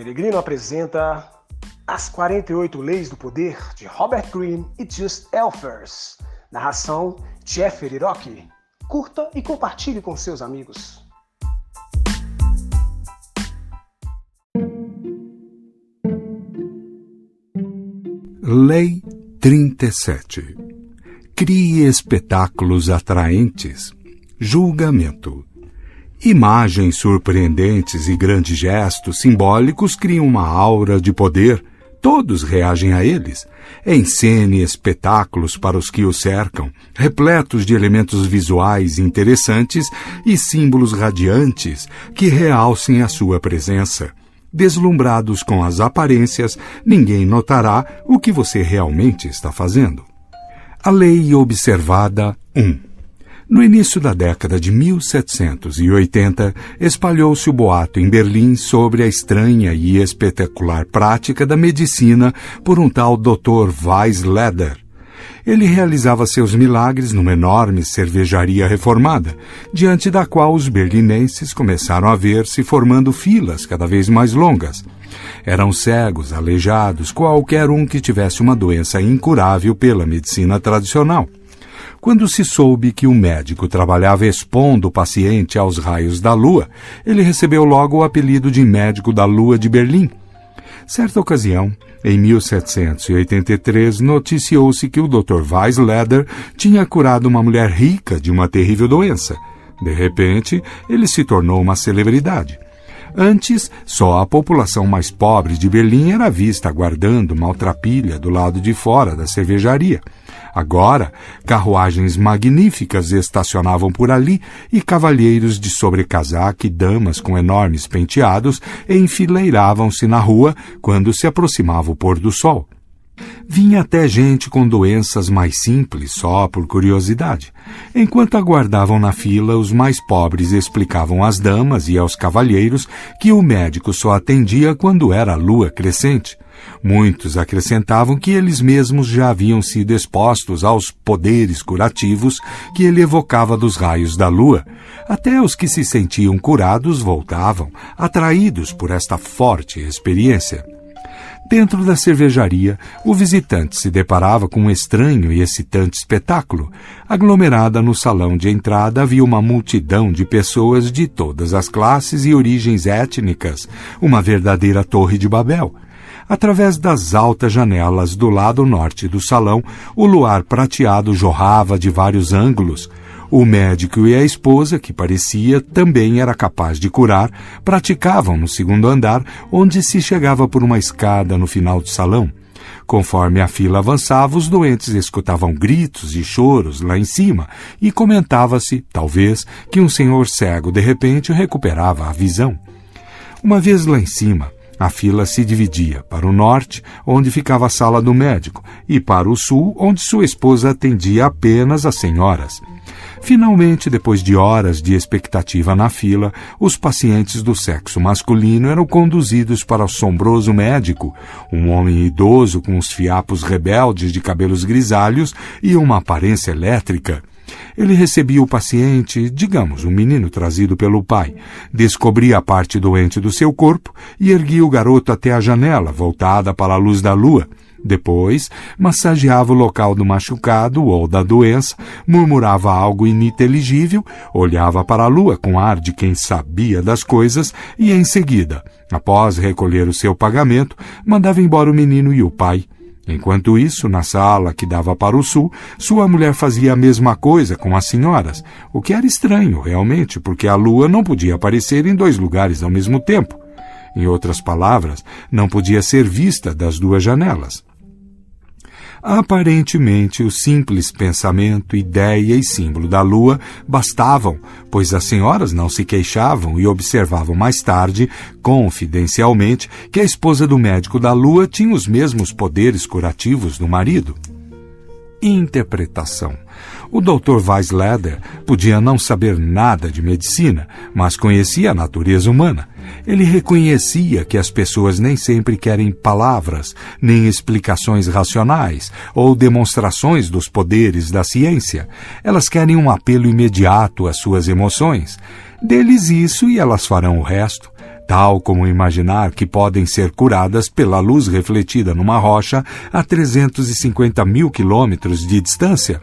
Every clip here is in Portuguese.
Peregrino apresenta As 48 Leis do Poder de Robert Greene e Just Elfers. Narração Jeffrey Rock. Curta e compartilhe com seus amigos. Lei 37 Crie espetáculos atraentes. Julgamento. Imagens surpreendentes e grandes gestos simbólicos criam uma aura de poder. Todos reagem a eles. Encene espetáculos para os que o cercam, repletos de elementos visuais interessantes e símbolos radiantes que realcem a sua presença. Deslumbrados com as aparências, ninguém notará o que você realmente está fazendo. A Lei Observada 1 no início da década de 1780, espalhou-se o boato em Berlim sobre a estranha e espetacular prática da medicina por um tal Dr. Weisleder. Ele realizava seus milagres numa enorme cervejaria reformada, diante da qual os berlinenses começaram a ver-se formando filas cada vez mais longas. Eram cegos, aleijados, qualquer um que tivesse uma doença incurável pela medicina tradicional. Quando se soube que o médico trabalhava expondo o paciente aos raios da lua, ele recebeu logo o apelido de médico da lua de Berlim. Certa ocasião, em 1783, noticiou-se que o Dr. Weisleder tinha curado uma mulher rica de uma terrível doença. De repente, ele se tornou uma celebridade. Antes, só a população mais pobre de Berlim era vista aguardando maltrapilha do lado de fora da cervejaria. Agora, carruagens magníficas estacionavam por ali e cavalheiros de sobrecasaque e damas com enormes penteados enfileiravam-se na rua quando se aproximava o pôr do sol. Vinha até gente com doenças mais simples, só por curiosidade. Enquanto aguardavam na fila, os mais pobres explicavam às damas e aos cavalheiros que o médico só atendia quando era a lua crescente. Muitos acrescentavam que eles mesmos já haviam sido expostos aos poderes curativos que ele evocava dos raios da lua. Até os que se sentiam curados voltavam, atraídos por esta forte experiência. Dentro da cervejaria, o visitante se deparava com um estranho e excitante espetáculo. Aglomerada no salão de entrada havia uma multidão de pessoas de todas as classes e origens étnicas, uma verdadeira torre de Babel. Através das altas janelas do lado norte do salão, o luar prateado jorrava de vários ângulos. O médico e a esposa, que parecia também era capaz de curar, praticavam no segundo andar, onde se chegava por uma escada no final do salão. Conforme a fila avançava, os doentes escutavam gritos e choros lá em cima e comentava-se, talvez, que um senhor cego de repente recuperava a visão. Uma vez lá em cima, a fila se dividia para o norte, onde ficava a sala do médico, e para o sul, onde sua esposa atendia apenas as senhoras. Finalmente, depois de horas de expectativa na fila, os pacientes do sexo masculino eram conduzidos para o assombroso médico, um homem idoso com os fiapos rebeldes de cabelos grisalhos e uma aparência elétrica. Ele recebia o paciente, digamos, um menino trazido pelo pai, descobria a parte doente do seu corpo e erguia o garoto até a janela, voltada para a luz da lua. Depois, massageava o local do machucado ou da doença, murmurava algo ininteligível, olhava para a lua com ar de quem sabia das coisas e, em seguida, após recolher o seu pagamento, mandava embora o menino e o pai. Enquanto isso, na sala que dava para o sul, sua mulher fazia a mesma coisa com as senhoras, o que era estranho, realmente, porque a lua não podia aparecer em dois lugares ao mesmo tempo. Em outras palavras, não podia ser vista das duas janelas. Aparentemente, o simples pensamento, ideia e símbolo da lua bastavam, pois as senhoras não se queixavam e observavam mais tarde, confidencialmente, que a esposa do médico da lua tinha os mesmos poderes curativos do marido. Interpretação. O Dr. Weisleder podia não saber nada de medicina, mas conhecia a natureza humana. Ele reconhecia que as pessoas nem sempre querem palavras, nem explicações racionais ou demonstrações dos poderes da ciência. Elas querem um apelo imediato às suas emoções. Deles isso e elas farão o resto. tal como imaginar que podem ser curadas pela luz refletida numa rocha a 350 mil quilômetros de distância.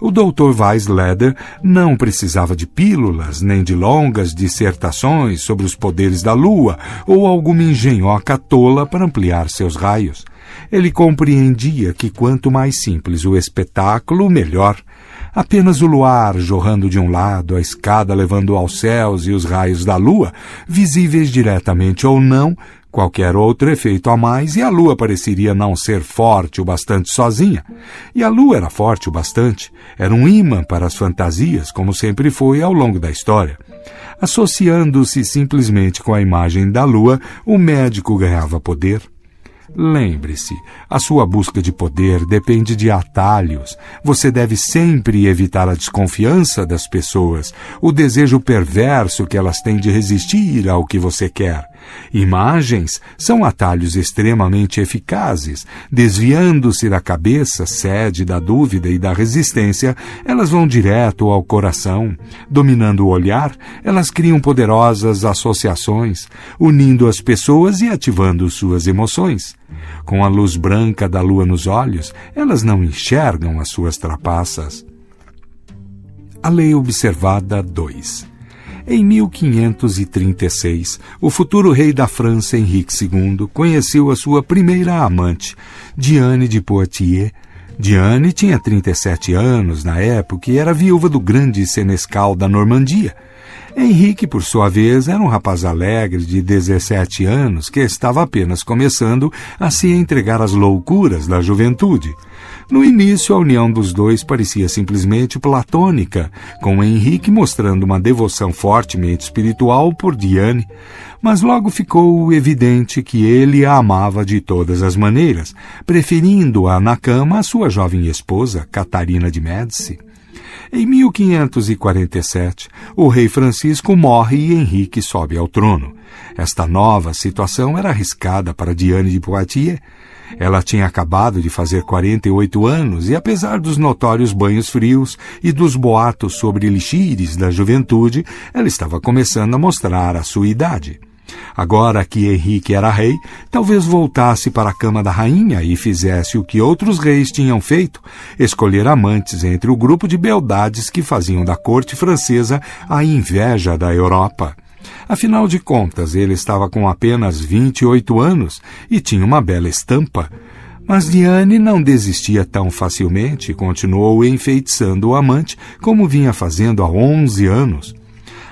O Dr. Weisleder não precisava de pílulas nem de longas dissertações sobre os poderes da Lua ou alguma engenhoca tola para ampliar seus raios. Ele compreendia que quanto mais simples o espetáculo, melhor. Apenas o luar jorrando de um lado, a escada levando aos céus e os raios da lua, visíveis diretamente ou não, qualquer outro efeito a mais, e a lua pareceria não ser forte o bastante sozinha. E a lua era forte o bastante, era um imã para as fantasias, como sempre foi ao longo da história. Associando-se simplesmente com a imagem da lua, o médico ganhava poder. Lembre-se, a sua busca de poder depende de atalhos. Você deve sempre evitar a desconfiança das pessoas, o desejo perverso que elas têm de resistir ao que você quer. Imagens são atalhos extremamente eficazes. Desviando-se da cabeça, sede da dúvida e da resistência, elas vão direto ao coração. Dominando o olhar, elas criam poderosas associações, unindo as pessoas e ativando suas emoções. Com a luz branca da lua nos olhos, elas não enxergam as suas trapaças. A Lei Observada 2 em 1536, o futuro rei da França, Henrique II, conheceu a sua primeira amante, Diane de Poitiers. Diane tinha 37 anos na época e era viúva do grande senescal da Normandia. Henrique, por sua vez, era um rapaz alegre de 17 anos que estava apenas começando a se entregar às loucuras da juventude. No início, a união dos dois parecia simplesmente platônica, com Henrique mostrando uma devoção fortemente espiritual por Diane, mas logo ficou evidente que ele a amava de todas as maneiras, preferindo-a na cama à sua jovem esposa, Catarina de Médici. Em 1547, o rei Francisco morre e Henrique sobe ao trono. Esta nova situação era arriscada para Diane de Poitiers, ela tinha acabado de fazer 48 anos e, apesar dos notórios banhos frios e dos boatos sobre elixires da juventude, ela estava começando a mostrar a sua idade. Agora que Henrique era rei, talvez voltasse para a cama da rainha e fizesse o que outros reis tinham feito, escolher amantes entre o grupo de beldades que faziam da corte francesa a inveja da Europa. Afinal de contas, ele estava com apenas 28 anos e tinha uma bela estampa. Mas Diane não desistia tão facilmente e continuou enfeitiçando o amante como vinha fazendo há 11 anos.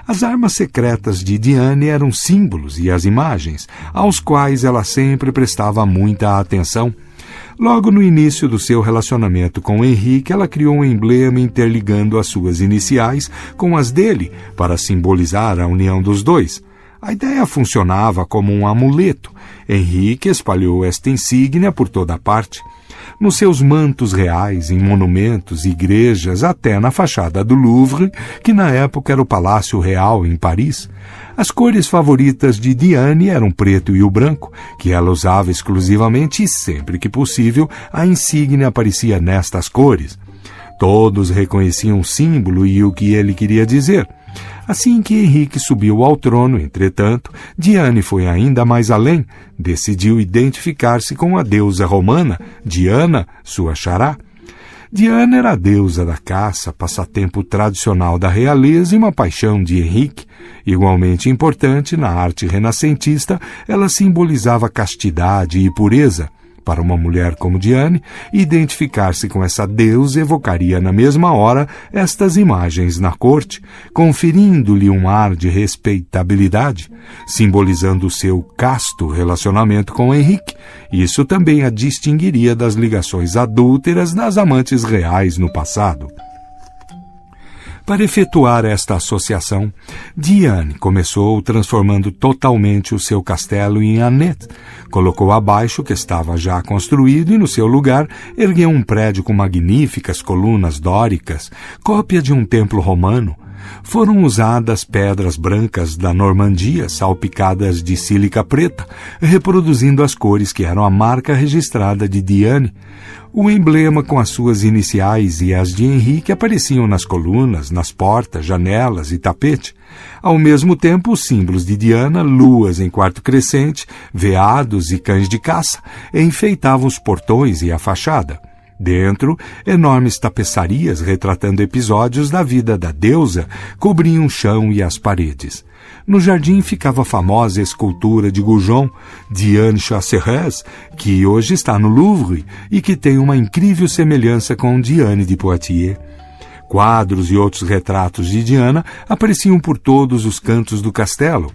As armas secretas de Diane eram símbolos e as imagens, aos quais ela sempre prestava muita atenção. Logo no início do seu relacionamento com Henrique, ela criou um emblema interligando as suas iniciais com as dele para simbolizar a união dos dois. A ideia funcionava como um amuleto. Henrique espalhou esta insígnia por toda parte. Nos seus mantos reais, em monumentos, igrejas, até na fachada do Louvre, que na época era o Palácio Real em Paris. As cores favoritas de Diane eram o preto e o branco, que ela usava exclusivamente e sempre que possível a insígnia aparecia nestas cores. Todos reconheciam o símbolo e o que ele queria dizer. Assim que Henrique subiu ao trono, entretanto, Diane foi ainda mais além, decidiu identificar-se com a deusa romana, Diana, sua xará. Diana era a deusa da caça, passatempo tradicional da realeza e uma paixão de Henrique. Igualmente importante na arte renascentista, ela simbolizava castidade e pureza. Para uma mulher como Diane, identificar-se com essa deusa evocaria na mesma hora estas imagens na corte, conferindo-lhe um ar de respeitabilidade, simbolizando o seu casto relacionamento com Henrique. Isso também a distinguiria das ligações adúlteras das amantes reais no passado. Para efetuar esta associação, Diane começou transformando totalmente o seu castelo em Annette. Colocou abaixo o que estava já construído e, no seu lugar, ergueu um prédio com magníficas colunas dóricas, cópia de um templo romano. Foram usadas pedras brancas da Normandia salpicadas de sílica preta, reproduzindo as cores que eram a marca registrada de Diane. O emblema com as suas iniciais e as de Henrique apareciam nas colunas, nas portas, janelas e tapete. Ao mesmo tempo, os símbolos de Diana, luas em quarto crescente, veados e cães de caça, enfeitavam os portões e a fachada. Dentro, enormes tapeçarias retratando episódios da vida da deusa cobriam o chão e as paredes. No jardim ficava a famosa escultura de Goujon, Diane Chasserres, que hoje está no Louvre e que tem uma incrível semelhança com Diane de Poitiers. Quadros e outros retratos de Diana apareciam por todos os cantos do castelo.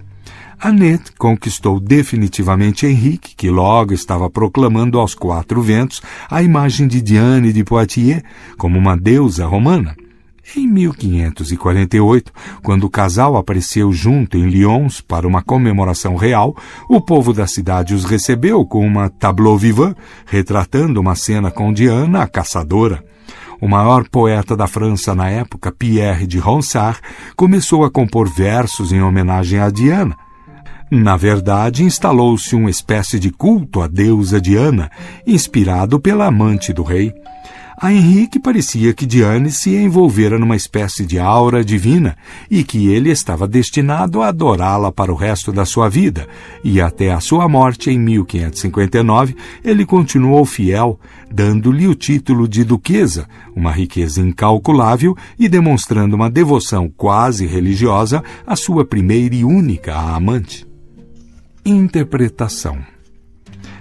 Annette conquistou definitivamente Henrique, que logo estava proclamando aos quatro ventos a imagem de Diane de Poitiers como uma deusa romana. Em 1548, quando o casal apareceu junto em Lyons para uma comemoração real, o povo da cidade os recebeu com uma tableau vivant, retratando uma cena com Diana, a caçadora. O maior poeta da França na época, Pierre de Ronsard, começou a compor versos em homenagem a Diana. Na verdade, instalou-se uma espécie de culto à deusa Diana, inspirado pela amante do rei. A Henrique parecia que Diane se envolvera numa espécie de aura divina e que ele estava destinado a adorá-la para o resto da sua vida, e até a sua morte em 1559 ele continuou fiel, dando-lhe o título de duquesa, uma riqueza incalculável e demonstrando uma devoção quase religiosa à sua primeira e única amante. Interpretação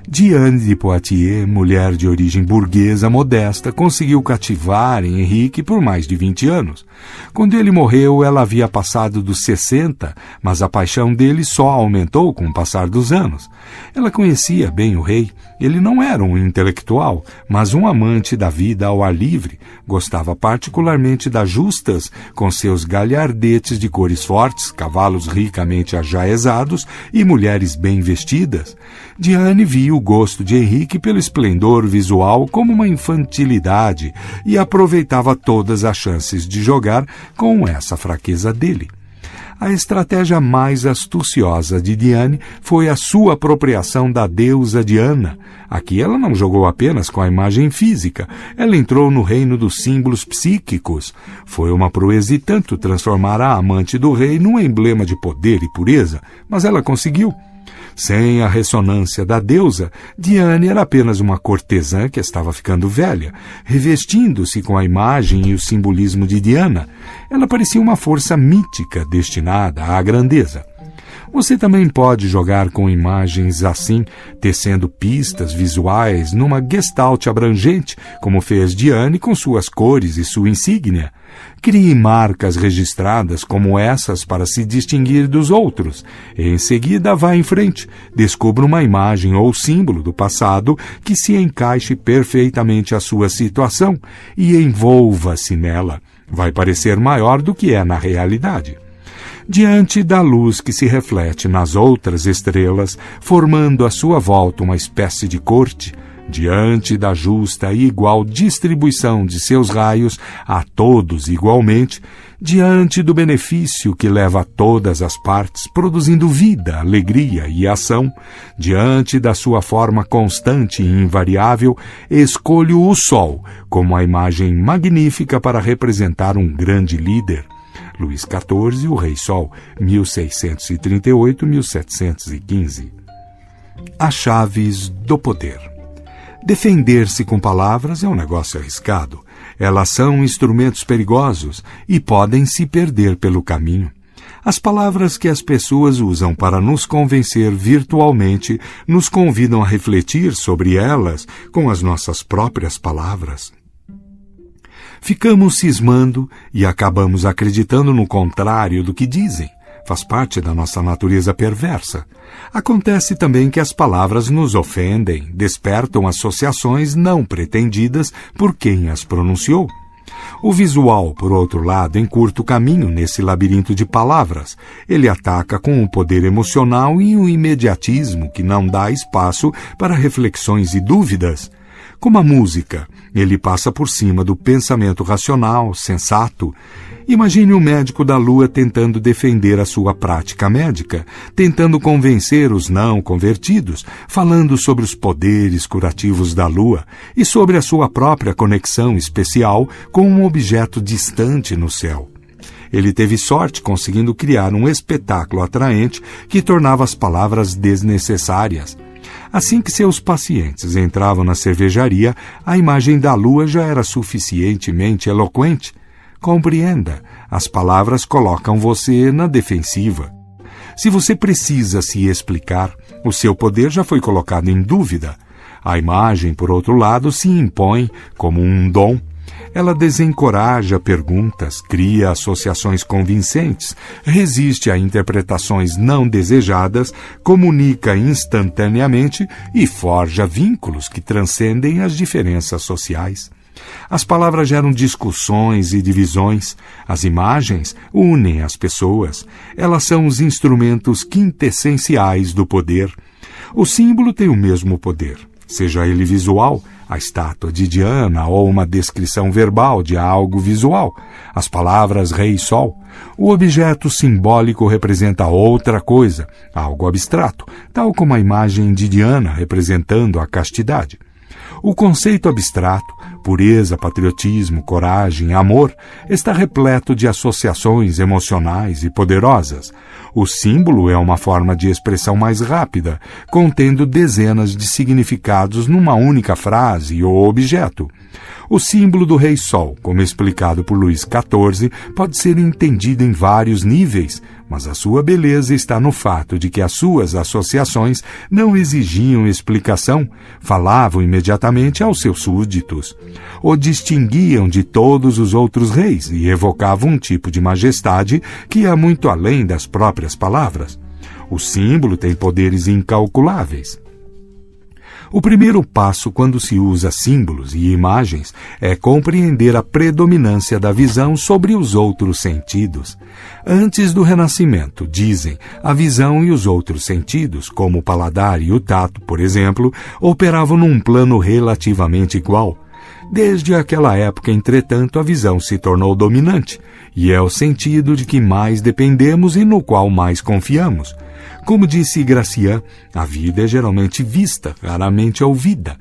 Diane de Poitiers, mulher de origem burguesa modesta, conseguiu cativar Henrique por mais de 20 anos. Quando ele morreu, ela havia passado dos 60, mas a paixão dele só aumentou com o passar dos anos. Ela conhecia bem o rei. Ele não era um intelectual, mas um amante da vida ao ar livre. Gostava particularmente das justas, com seus galhardetes de cores fortes, cavalos ricamente ajaezados e mulheres bem vestidas. Diane viu o gosto de Henrique pelo esplendor visual como uma infantilidade e aproveitava todas as chances de jogar com essa fraqueza dele. A estratégia mais astuciosa de Diane foi a sua apropriação da deusa Diana. Aqui ela não jogou apenas com a imagem física, ela entrou no reino dos símbolos psíquicos. Foi uma proeza e tanto transformar a amante do rei num emblema de poder e pureza, mas ela conseguiu. Sem a ressonância da deusa, Diane era apenas uma cortesã que estava ficando velha, revestindo-se com a imagem e o simbolismo de Diana. Ela parecia uma força mítica destinada à grandeza. Você também pode jogar com imagens assim, tecendo pistas visuais numa gestalt abrangente, como fez Diane com suas cores e sua insígnia. Crie marcas registradas como essas para se distinguir dos outros. Em seguida, vá em frente. Descubra uma imagem ou símbolo do passado que se encaixe perfeitamente à sua situação e envolva-se nela. Vai parecer maior do que é na realidade diante da luz que se reflete nas outras estrelas, formando à sua volta uma espécie de corte, diante da justa e igual distribuição de seus raios a todos igualmente, diante do benefício que leva a todas as partes, produzindo vida, alegria e ação, diante da sua forma constante e invariável, escolho o Sol como a imagem magnífica para representar um grande líder. Luís XIV, o Rei Sol, 1638-1715. As chaves do poder. Defender-se com palavras é um negócio arriscado. Elas são instrumentos perigosos e podem se perder pelo caminho. As palavras que as pessoas usam para nos convencer virtualmente nos convidam a refletir sobre elas com as nossas próprias palavras. Ficamos cismando e acabamos acreditando no contrário do que dizem faz parte da nossa natureza perversa. Acontece também que as palavras nos ofendem, despertam associações não pretendidas por quem as pronunciou. O visual, por outro lado, encurta o caminho nesse labirinto de palavras. Ele ataca com o poder emocional e o imediatismo que não dá espaço para reflexões e dúvidas. Como a música, ele passa por cima do pensamento racional, sensato, Imagine o médico da lua tentando defender a sua prática médica, tentando convencer os não convertidos, falando sobre os poderes curativos da lua e sobre a sua própria conexão especial com um objeto distante no céu. Ele teve sorte conseguindo criar um espetáculo atraente que tornava as palavras desnecessárias. Assim que seus pacientes entravam na cervejaria, a imagem da lua já era suficientemente eloquente. Compreenda, as palavras colocam você na defensiva. Se você precisa se explicar, o seu poder já foi colocado em dúvida. A imagem, por outro lado, se impõe como um dom ela desencoraja perguntas, cria associações convincentes, resiste a interpretações não desejadas, comunica instantaneamente e forja vínculos que transcendem as diferenças sociais. As palavras geram discussões e divisões. As imagens unem as pessoas. Elas são os instrumentos quintessenciais do poder. O símbolo tem o mesmo poder, seja ele visual, a estátua de Diana ou uma descrição verbal de algo visual, as palavras Rei Sol. O objeto simbólico representa outra coisa, algo abstrato, tal como a imagem de Diana representando a castidade. O conceito abstrato, pureza, patriotismo, coragem, amor, está repleto de associações emocionais e poderosas. O símbolo é uma forma de expressão mais rápida, contendo dezenas de significados numa única frase ou objeto. O símbolo do Rei Sol, como explicado por Luís XIV, pode ser entendido em vários níveis, mas a sua beleza está no fato de que as suas associações não exigiam explicação, falavam imediatamente aos seus súditos, o distinguiam de todos os outros reis e evocavam um tipo de majestade que ia muito além das próprias palavras. O símbolo tem poderes incalculáveis. O primeiro passo quando se usa símbolos e imagens é compreender a predominância da visão sobre os outros sentidos. Antes do Renascimento, dizem, a visão e os outros sentidos, como o paladar e o tato, por exemplo, operavam num plano relativamente igual. Desde aquela época, entretanto, a visão se tornou dominante, e é o sentido de que mais dependemos e no qual mais confiamos. Como disse Gracian, a vida é geralmente vista, raramente ouvida.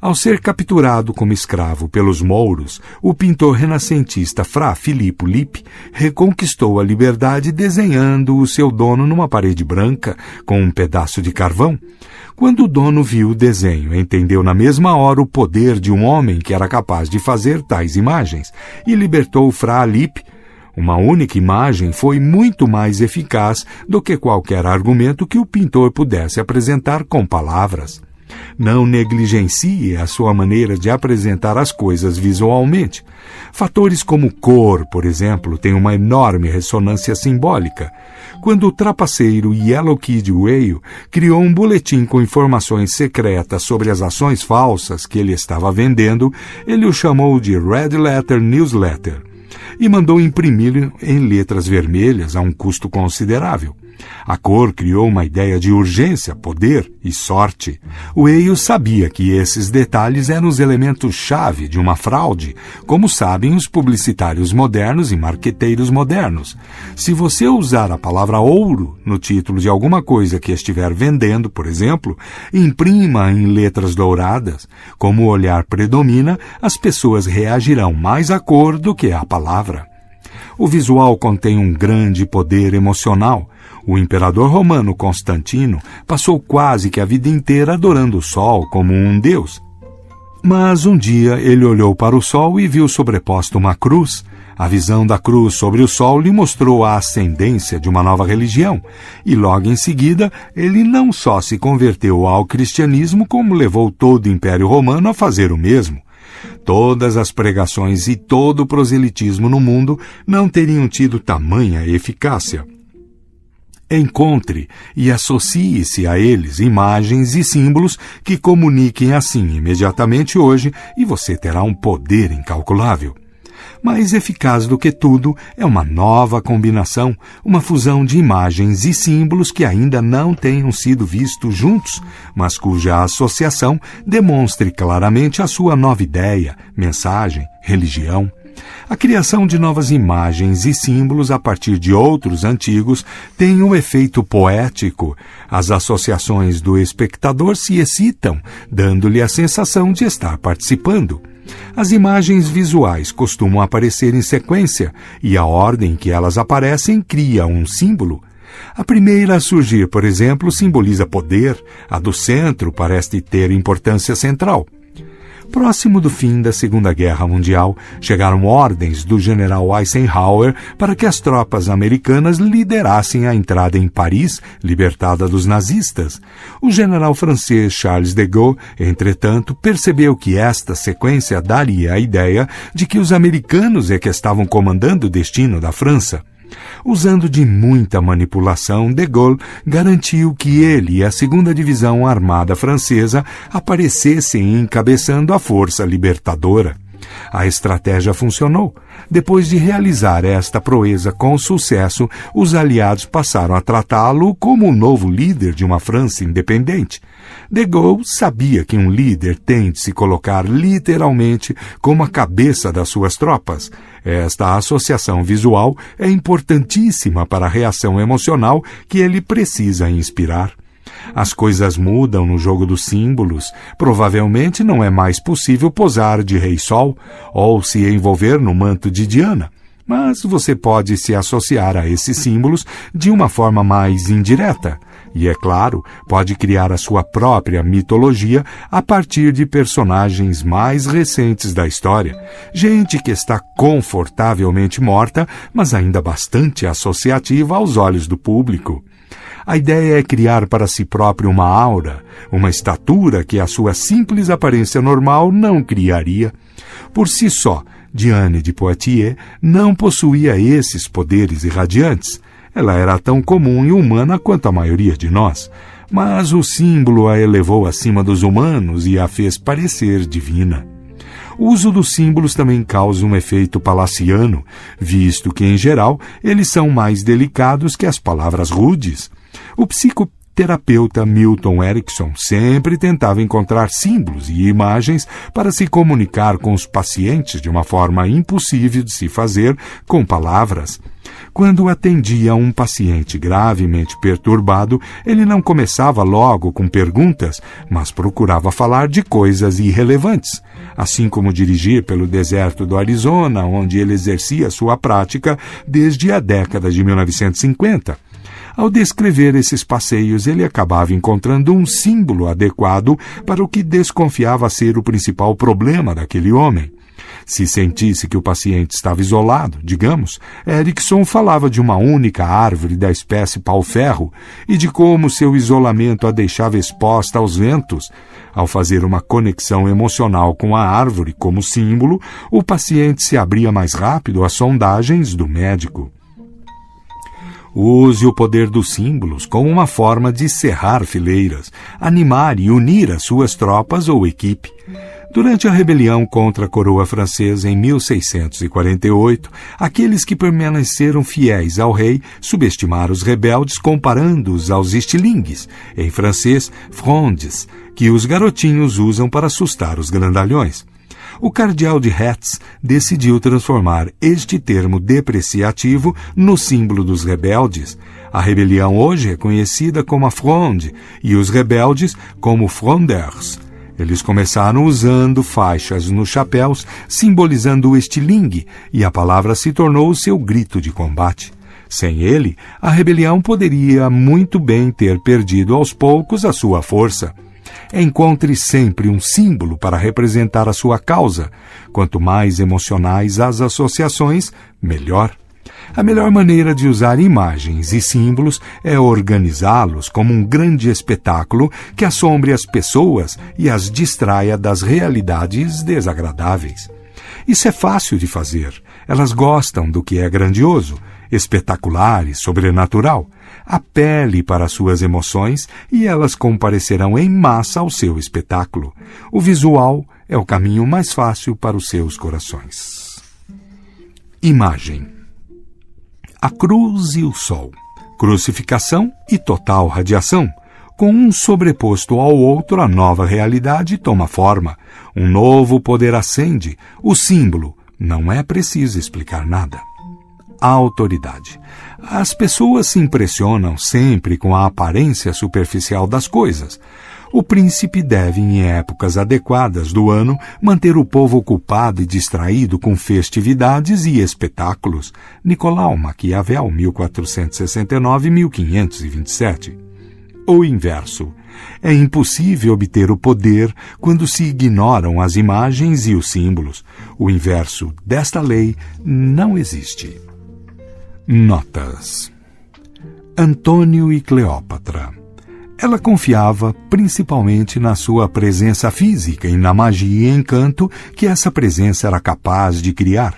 Ao ser capturado como escravo pelos mouros, o pintor renascentista Fra Filippo Lippi reconquistou a liberdade desenhando o seu dono numa parede branca com um pedaço de carvão. Quando o dono viu o desenho, entendeu na mesma hora o poder de um homem que era capaz de fazer tais imagens e libertou Fra Lippi uma única imagem foi muito mais eficaz do que qualquer argumento que o pintor pudesse apresentar com palavras. Não negligencie a sua maneira de apresentar as coisas visualmente. Fatores como cor, por exemplo, têm uma enorme ressonância simbólica. Quando o trapaceiro Yellow Kid Whale criou um boletim com informações secretas sobre as ações falsas que ele estava vendendo, ele o chamou de Red Letter Newsletter e mandou imprimir em letras vermelhas a um custo considerável. A cor criou uma ideia de urgência, poder e sorte. O Eio sabia que esses detalhes eram os elementos-chave de uma fraude, como sabem os publicitários modernos e marqueteiros modernos. Se você usar a palavra ouro no título de alguma coisa que estiver vendendo, por exemplo, imprima em letras douradas. Como o olhar predomina, as pessoas reagirão mais à cor do que à palavra. O visual contém um grande poder emocional o imperador romano Constantino passou quase que a vida inteira adorando o sol como um deus. Mas um dia ele olhou para o sol e viu sobreposta uma cruz. A visão da cruz sobre o sol lhe mostrou a ascendência de uma nova religião, e logo em seguida ele não só se converteu ao cristianismo, como levou todo o Império Romano a fazer o mesmo. Todas as pregações e todo o proselitismo no mundo não teriam tido tamanha eficácia. Encontre e associe-se a eles imagens e símbolos que comuniquem assim imediatamente hoje e você terá um poder incalculável. Mais eficaz do que tudo é uma nova combinação, uma fusão de imagens e símbolos que ainda não tenham sido vistos juntos, mas cuja associação demonstre claramente a sua nova ideia, mensagem, religião. A criação de novas imagens e símbolos a partir de outros antigos tem um efeito poético. As associações do espectador se excitam, dando-lhe a sensação de estar participando. As imagens visuais costumam aparecer em sequência e a ordem que elas aparecem cria um símbolo. A primeira a surgir, por exemplo, simboliza poder, a do centro parece ter importância central. Próximo do fim da Segunda Guerra Mundial, chegaram ordens do general Eisenhower para que as tropas americanas liderassem a entrada em Paris, libertada dos nazistas. O general francês Charles de Gaulle, entretanto, percebeu que esta sequência daria a ideia de que os americanos é que estavam comandando o destino da França. Usando de muita manipulação, de Gaulle garantiu que ele e a segunda divisão armada francesa aparecessem encabeçando a força libertadora. A estratégia funcionou. Depois de realizar esta proeza com sucesso, os aliados passaram a tratá-lo como o novo líder de uma França independente. De Gaulle sabia que um líder tem de se colocar literalmente como a cabeça das suas tropas. Esta associação visual é importantíssima para a reação emocional que ele precisa inspirar. As coisas mudam no jogo dos símbolos. Provavelmente não é mais possível posar de Rei Sol ou se envolver no manto de Diana. Mas você pode se associar a esses símbolos de uma forma mais indireta. E, é claro, pode criar a sua própria mitologia a partir de personagens mais recentes da história. Gente que está confortavelmente morta, mas ainda bastante associativa aos olhos do público. A ideia é criar para si próprio uma aura, uma estatura que a sua simples aparência normal não criaria. Por si só, Diane de Poitiers não possuía esses poderes irradiantes. Ela era tão comum e humana quanto a maioria de nós, mas o símbolo a elevou acima dos humanos e a fez parecer divina. O uso dos símbolos também causa um efeito palaciano, visto que, em geral, eles são mais delicados que as palavras rudes. O psicoterapeuta Milton Erickson sempre tentava encontrar símbolos e imagens para se comunicar com os pacientes de uma forma impossível de se fazer com palavras. Quando atendia um paciente gravemente perturbado, ele não começava logo com perguntas, mas procurava falar de coisas irrelevantes, assim como dirigir pelo deserto do Arizona, onde ele exercia sua prática desde a década de 1950. Ao descrever esses passeios, ele acabava encontrando um símbolo adequado para o que desconfiava ser o principal problema daquele homem. Se sentisse que o paciente estava isolado, digamos, Erickson falava de uma única árvore da espécie pau-ferro e de como seu isolamento a deixava exposta aos ventos. Ao fazer uma conexão emocional com a árvore como símbolo, o paciente se abria mais rápido às sondagens do médico. Use o poder dos símbolos como uma forma de cerrar fileiras, animar e unir as suas tropas ou equipe. Durante a rebelião contra a coroa francesa em 1648, aqueles que permaneceram fiéis ao rei subestimaram os rebeldes comparando-os aos estilingues, em francês, frondes, que os garotinhos usam para assustar os grandalhões. O cardeal de Hertz decidiu transformar este termo depreciativo no símbolo dos rebeldes. A rebelião hoje é conhecida como a Fronde e os rebeldes como Frondeurs. Eles começaram usando faixas nos chapéus, simbolizando o estilingue, e a palavra se tornou seu grito de combate. Sem ele, a rebelião poderia muito bem ter perdido aos poucos a sua força. Encontre sempre um símbolo para representar a sua causa. Quanto mais emocionais as associações, melhor. A melhor maneira de usar imagens e símbolos é organizá-los como um grande espetáculo que assombre as pessoas e as distraia das realidades desagradáveis. Isso é fácil de fazer. Elas gostam do que é grandioso, espetacular e sobrenatural. Apele para suas emoções e elas comparecerão em massa ao seu espetáculo. O visual é o caminho mais fácil para os seus corações. Imagem a cruz e o sol, crucificação e total radiação. Com um sobreposto ao outro, a nova realidade toma forma. Um novo poder acende, o símbolo, Não é preciso explicar nada. Autoridade. As pessoas se impressionam sempre com a aparência superficial das coisas. O príncipe deve, em épocas adequadas do ano, manter o povo ocupado e distraído com festividades e espetáculos. Nicolau Maquiavel, 1469-1527. O inverso. É impossível obter o poder quando se ignoram as imagens e os símbolos. O inverso desta lei não existe. Notas: Antônio e Cleópatra. Ela confiava principalmente na sua presença física e na magia e encanto que essa presença era capaz de criar.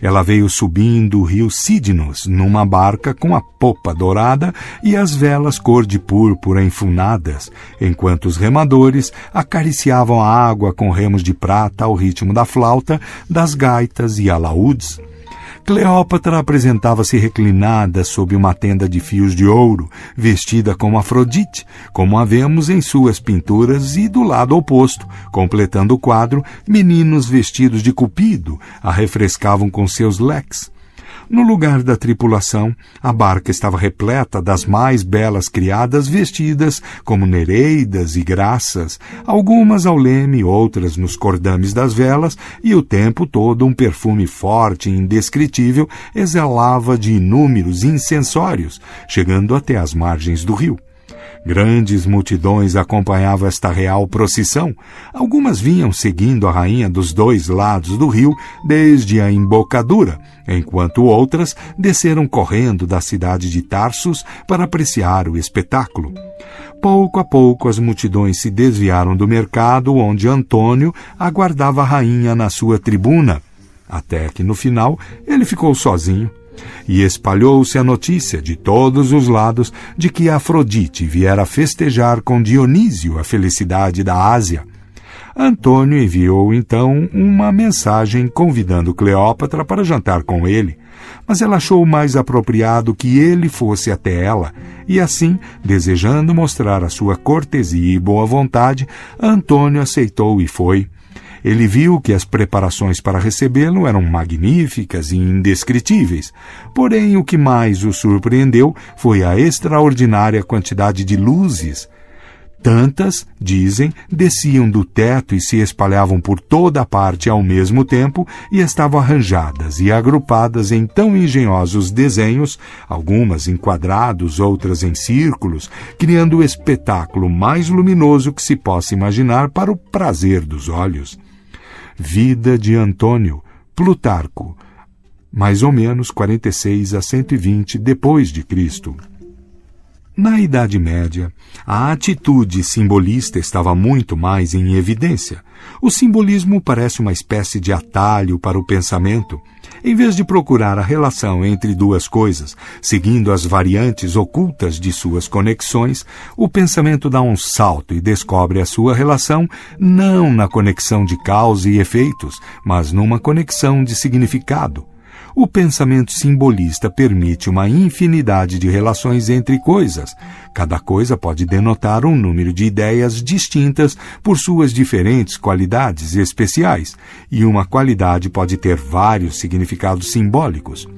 Ela veio subindo o rio Sidnus numa barca com a popa dourada e as velas cor de púrpura enfunadas, enquanto os remadores acariciavam a água com remos de prata ao ritmo da flauta, das gaitas e alaúdes. Cleópatra apresentava-se reclinada sob uma tenda de fios de ouro, vestida como Afrodite, como a vemos em suas pinturas, e do lado oposto, completando o quadro, meninos vestidos de cupido a refrescavam com seus leques. No lugar da tripulação, a barca estava repleta das mais belas criadas vestidas como nereidas e graças, algumas ao leme, outras nos cordames das velas, e o tempo todo um perfume forte e indescritível exalava de inúmeros incensórios, chegando até as margens do rio. Grandes multidões acompanhavam esta real procissão. Algumas vinham seguindo a rainha dos dois lados do rio desde a embocadura, enquanto outras desceram correndo da cidade de Tarsus para apreciar o espetáculo. Pouco a pouco as multidões se desviaram do mercado onde Antônio aguardava a rainha na sua tribuna, até que no final ele ficou sozinho e espalhou-se a notícia de todos os lados de que Afrodite viera festejar com Dionísio a felicidade da Ásia. Antônio enviou então uma mensagem convidando Cleópatra para jantar com ele, mas ela achou mais apropriado que ele fosse até ela, e assim, desejando mostrar a sua cortesia e boa vontade, Antônio aceitou e foi. Ele viu que as preparações para recebê-lo eram magníficas e indescritíveis. Porém, o que mais o surpreendeu foi a extraordinária quantidade de luzes. Tantas, dizem, desciam do teto e se espalhavam por toda a parte ao mesmo tempo e estavam arranjadas e agrupadas em tão engenhosos desenhos, algumas em quadrados, outras em círculos, criando o espetáculo mais luminoso que se possa imaginar para o prazer dos olhos. Vida de Antônio, Plutarco, mais ou menos 46 a 120 depois de Cristo. Na Idade Média, a atitude simbolista estava muito mais em evidência. O simbolismo parece uma espécie de atalho para o pensamento em vez de procurar a relação entre duas coisas, seguindo as variantes ocultas de suas conexões, o pensamento dá um salto e descobre a sua relação não na conexão de causa e efeitos, mas numa conexão de significado. O pensamento simbolista permite uma infinidade de relações entre coisas. Cada coisa pode denotar um número de ideias distintas por suas diferentes qualidades especiais, e uma qualidade pode ter vários significados simbólicos.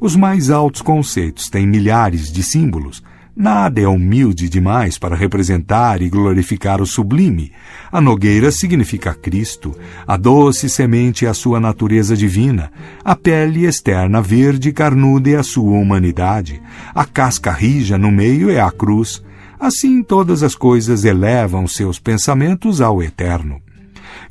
Os mais altos conceitos têm milhares de símbolos, Nada é humilde demais para representar e glorificar o sublime. A nogueira significa Cristo, a doce semente é a sua natureza divina, a pele externa verde carnuda é a sua humanidade, a casca rija no meio é a cruz. Assim todas as coisas elevam seus pensamentos ao eterno.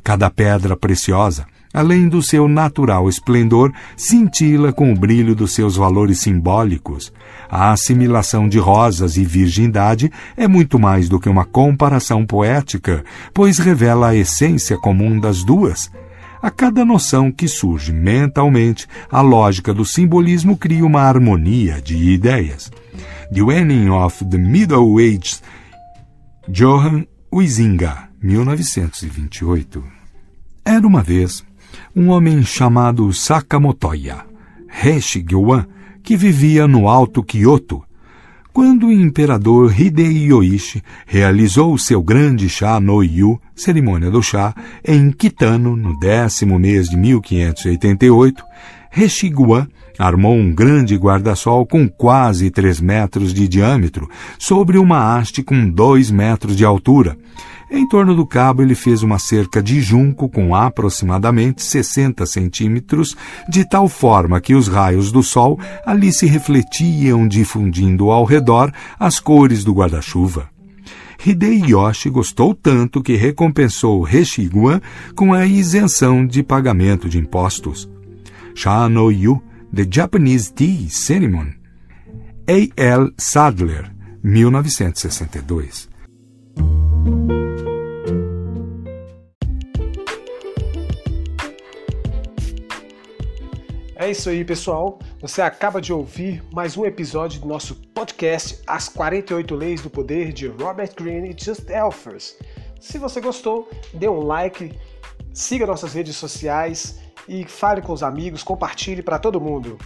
Cada pedra preciosa, além do seu natural esplendor, cintila com o brilho dos seus valores simbólicos. A assimilação de rosas e virgindade é muito mais do que uma comparação poética, pois revela a essência comum das duas. A cada noção que surge mentalmente, a lógica do simbolismo cria uma harmonia de ideias. The Waning of the Middle Ages, Johann Huizinga, 1928. Era uma vez um homem chamado Sakamotoya, Heishi Gyoan, que vivia no Alto Kyoto. Quando o imperador Hideyoshi realizou seu grande chá no Yu, cerimônia do chá, em Kitano, no décimo mês de 1588, Reshiguan armou um grande guarda-sol com quase três metros de diâmetro sobre uma haste com dois metros de altura. Em torno do cabo, ele fez uma cerca de junco com aproximadamente 60 centímetros, de tal forma que os raios do sol ali se refletiam, difundindo ao redor as cores do guarda-chuva. Hideyoshi gostou tanto que recompensou Reshiguan com a isenção de pagamento de impostos. Sha no Yu, The Japanese Tea Ceremony. A. L. Sadler, 1962. É isso aí, pessoal. Você acaba de ouvir mais um episódio do nosso podcast As 48 Leis do Poder de Robert Greene e Just Elfers. Se você gostou, dê um like, siga nossas redes sociais e fale com os amigos, compartilhe para todo mundo.